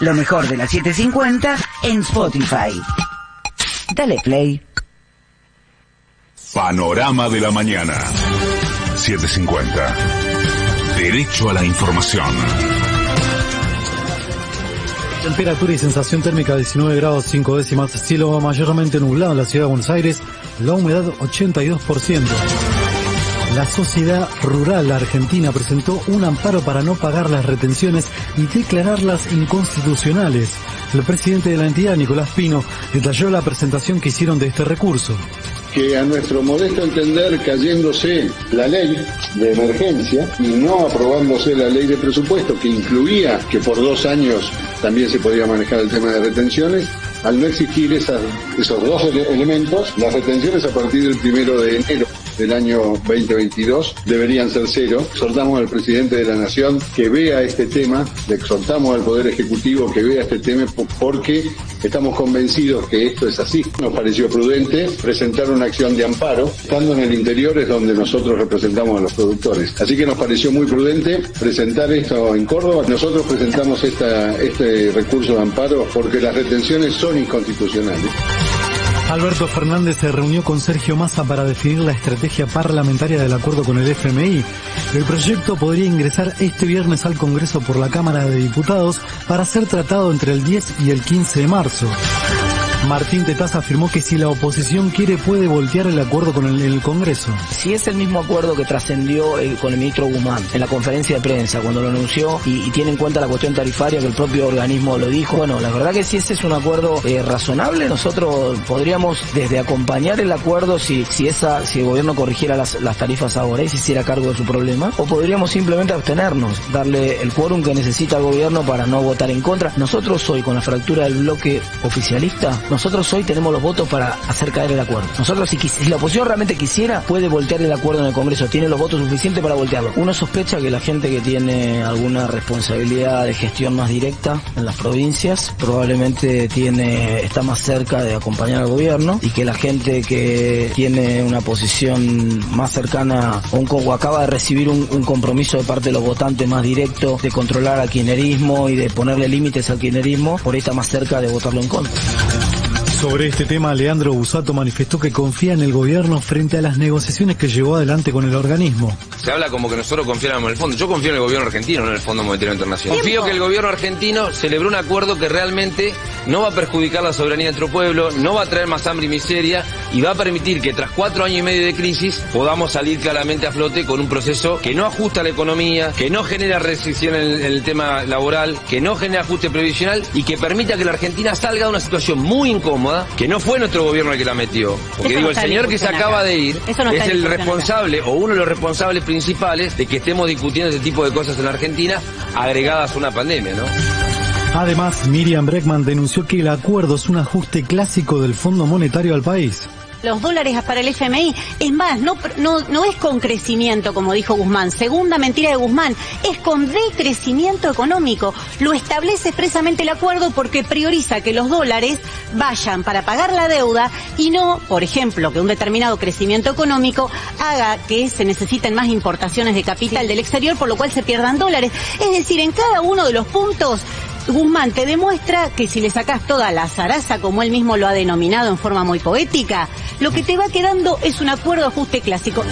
Lo mejor de la 750 en Spotify. Dale play. Panorama de la mañana. 750. Derecho a la información. Temperatura y sensación térmica 19 grados 5 décimas, cielo mayormente nublado en la ciudad de Buenos Aires, la humedad 82%. La Sociedad Rural Argentina presentó un amparo para no pagar las retenciones y declararlas inconstitucionales. El presidente de la entidad, Nicolás Pino, detalló la presentación que hicieron de este recurso que a nuestro modesto entender cayéndose la ley de emergencia y no aprobándose la ley de presupuesto que incluía que por dos años también se podía manejar el tema de retenciones, al no existir esos dos elementos, las retenciones a partir del primero de enero del año 2022 deberían ser cero. Exhortamos al presidente de la Nación que vea este tema, le exhortamos al Poder Ejecutivo que vea este tema porque estamos convencidos que esto es así. Nos pareció prudente presentar una acción de amparo, estando en el interior es donde nosotros representamos a los productores. Así que nos pareció muy prudente presentar esto en Córdoba. Nosotros presentamos esta, este recurso de amparo porque las retenciones son inconstitucionales. Alberto Fernández se reunió con Sergio Massa para definir la estrategia parlamentaria del acuerdo con el FMI. El proyecto podría ingresar este viernes al Congreso por la Cámara de Diputados para ser tratado entre el 10 y el 15 de marzo. Martín Tetaz afirmó que si la oposición quiere puede voltear el acuerdo con el, Congreso. Si es el mismo acuerdo que trascendió eh, con el ministro Guzmán en la conferencia de prensa cuando lo anunció y, tiene en cuenta la cuestión tarifaria que el propio organismo lo dijo, bueno, la verdad que si ese es un acuerdo eh, razonable, nosotros podríamos desde acompañar el acuerdo si, si esa, si el gobierno corrigiera las, tarifas ahora y se hiciera cargo de su problema, o podríamos simplemente abstenernos, darle el quórum que necesita el gobierno para no votar en contra. Nosotros hoy con la fractura del bloque oficialista nosotros hoy tenemos los votos para hacer caer el acuerdo. Nosotros, si, la oposición realmente quisiera, puede voltear el acuerdo en el Congreso. Tiene los votos suficientes para voltearlo. Uno sospecha que la gente que tiene alguna responsabilidad de gestión más directa en las provincias probablemente tiene está más cerca de acompañar al gobierno y que la gente que tiene una posición más cercana o, un, o acaba de recibir un, un compromiso de parte de los votantes más directo de controlar al kirchnerismo y de ponerle límites al kirchnerismo, por ahí está más cerca de votarlo en contra. Sobre este tema, Leandro Busato manifestó que confía en el gobierno frente a las negociaciones que llevó adelante con el organismo. Se habla como que nosotros confiáramos en el fondo. Yo confío en el gobierno argentino, no en el Fondo Monetario Internacional. Confío que el gobierno argentino celebró un acuerdo que realmente no va a perjudicar la soberanía de nuestro pueblo, no va a traer más hambre y miseria y va a permitir que tras cuatro años y medio de crisis podamos salir claramente a flote con un proceso que no ajusta la economía, que no genera restricción en el, tema laboral, que no genera ajuste previsional y que permita que la Argentina salga de una situación muy incómoda que no fue nuestro gobierno el que la metió. Porque digo, el señor que se acaba de ir es el responsable o uno de los responsables principales de que estemos discutiendo ese tipo de cosas en la Argentina agregadas a una pandemia, ¿no? Además, Miriam Breckman denunció que el acuerdo es un ajuste clásico del Fondo Monetario al país los dólares para el FMI. Es más, no, no, no es con crecimiento, como dijo Guzmán. Segunda mentira de Guzmán, es con decrecimiento económico. Lo establece expresamente el acuerdo porque prioriza que los dólares vayan para pagar la deuda y no, por ejemplo, que un determinado crecimiento económico haga que se necesiten más importaciones de capital del exterior, por lo cual se pierdan dólares. Es decir, en cada uno de los puntos Guzmán te demuestra que si le sacas toda la zaraza, como él mismo lo ha denominado en forma muy poética, lo que te va quedando es un acuerdo ajuste clásico.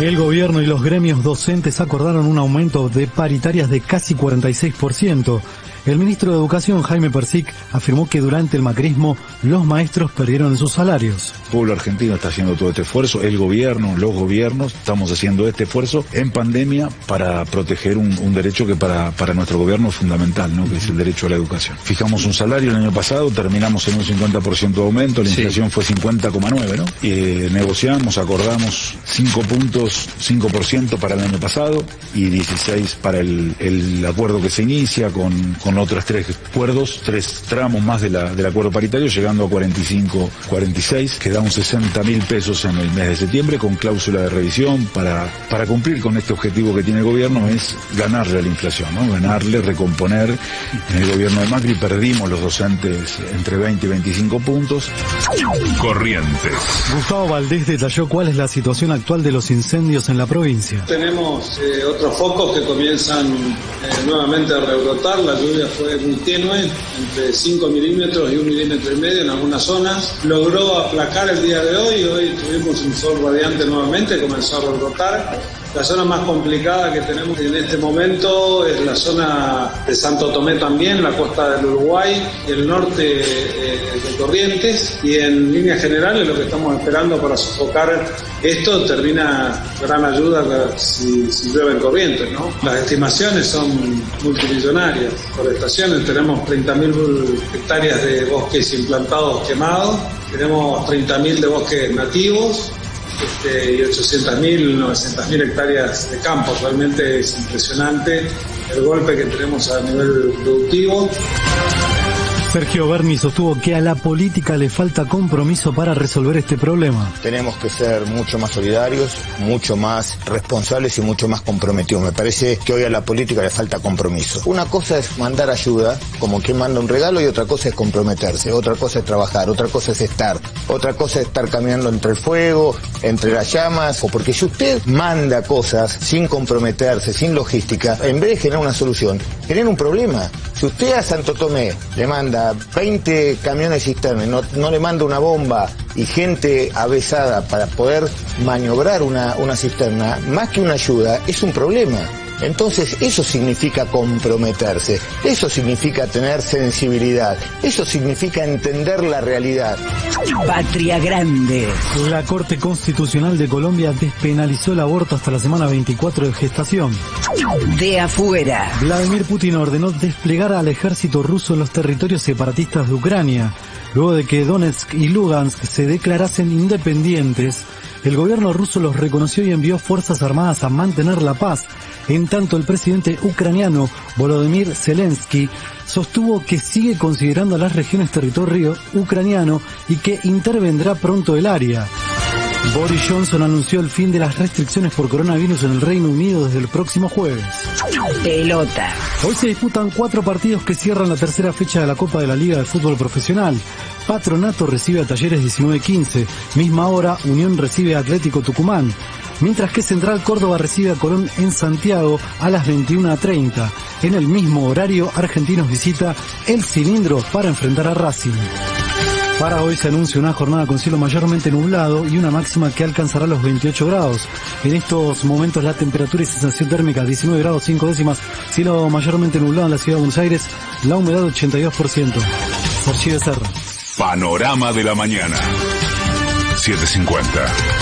El gobierno y los gremios docentes acordaron un aumento de paritarias de casi 46%. El ministro de Educación, Jaime Persic, afirmó que durante el macrismo los maestros perdieron sus salarios. El pueblo argentino está haciendo todo este esfuerzo, el gobierno, los gobiernos, estamos haciendo este esfuerzo en pandemia para proteger un, derecho que para, para nuestro gobierno es fundamental, ¿no? que es el derecho a la educación. Fijamos un salario el año pasado, terminamos en un 50% de aumento, la inflación fue 50,9, ¿no? Y, negociamos, acordamos 5 puntos, 5% para el año pasado y 16 para el, el acuerdo que se inicia con, con otros tres acuerdos, tres tramos más de la, del acuerdo paritario, llegando a 45, 46, que da un 60 mil pesos en el mes de septiembre con cláusula de revisión para, para cumplir con este objetivo que tiene el gobierno es ganarle a la inflación, ¿no? ganarle, recomponer. En el gobierno de Macri perdimos los docentes entre 20 y 25 puntos. Corrientes. Gustavo Valdés detalló cuál es la situación actual de los incendios en la provincia. Tenemos eh, otros focos que comienzan eh, nuevamente a rebrotar, la lluvia fue muy tenue, entre 5 milímetros y 1 milímetro y medio en algunas zonas. Logró aplacar el día de hoy, hoy tuvimos un sol radiante nuevamente, comenzó a rebrotar la zona más complicada que tenemos en este momento es la zona de Santo Tomé también, la costa del Uruguay el norte eh, de Corrientes. Y en líneas generales lo que estamos esperando para sofocar esto termina gran ayuda si, si llueve en Corrientes. Las estimaciones son multimillonarias. Por estaciones tenemos 30.000 hectáreas de bosques implantados quemados, tenemos 30.000 de bosques nativos este, y 800.000, 900.000 hectáreas de campo. Realmente es impresionante el golpe que tenemos a nivel productivo. Sergio Berni sostuvo que a la política le falta compromiso para resolver este problema. Tenemos que ser mucho más solidarios, mucho más responsables y mucho más comprometidos. Me parece que hoy a la política le falta compromiso. Una cosa es mandar ayuda, como quien manda un regalo, y otra cosa es comprometerse, otra cosa es trabajar, otra cosa es estar, otra cosa es estar caminando entre el fuego, entre las llamas, o porque si usted manda cosas sin comprometerse, sin logística, en vez de generar una solución, genera un problema. Si usted a Santo Tomé le manda 20 camiones cisternas, no, no le manda una bomba y gente avesada para poder maniobrar una, una cisterna, más que una ayuda, es un problema. Entonces eso significa comprometerse, eso significa tener sensibilidad, eso significa entender la realidad. Patria Grande. La Corte Constitucional de Colombia despenalizó el aborto hasta la semana 24 de gestación. De afuera. Vladimir Putin ordenó desplegar al ejército ruso en los territorios separatistas de Ucrania. Luego de que Donetsk y Lugansk se declarasen independientes, el gobierno ruso los reconoció y envió fuerzas armadas a mantener la paz. En tanto, el presidente ucraniano Volodymyr Zelensky sostuvo que sigue considerando las regiones territorio ucraniano y que intervendrá pronto el área. Boris Johnson anunció el fin de las restricciones por coronavirus en el Reino Unido desde el próximo jueves. Pelota. Hoy se disputan cuatro partidos que cierran la tercera fecha de la Copa de la Liga de Fútbol Profesional. Patronato recibe a Talleres 19-15, misma hora Unión recibe a Atlético Tucumán, mientras que Central Córdoba recibe a Colón en Santiago a las 21.30. En el mismo horario, Argentinos visita El Cilindro para enfrentar a Racing. Para hoy se anuncia una jornada con cielo mayormente nublado y una máxima que alcanzará los 28 grados. En estos momentos la temperatura y sensación térmica 19 grados 5 décimas, cielo mayormente nublado en la ciudad de Buenos Aires, la humedad 82%. Archivo Serra. Panorama de la mañana. 750.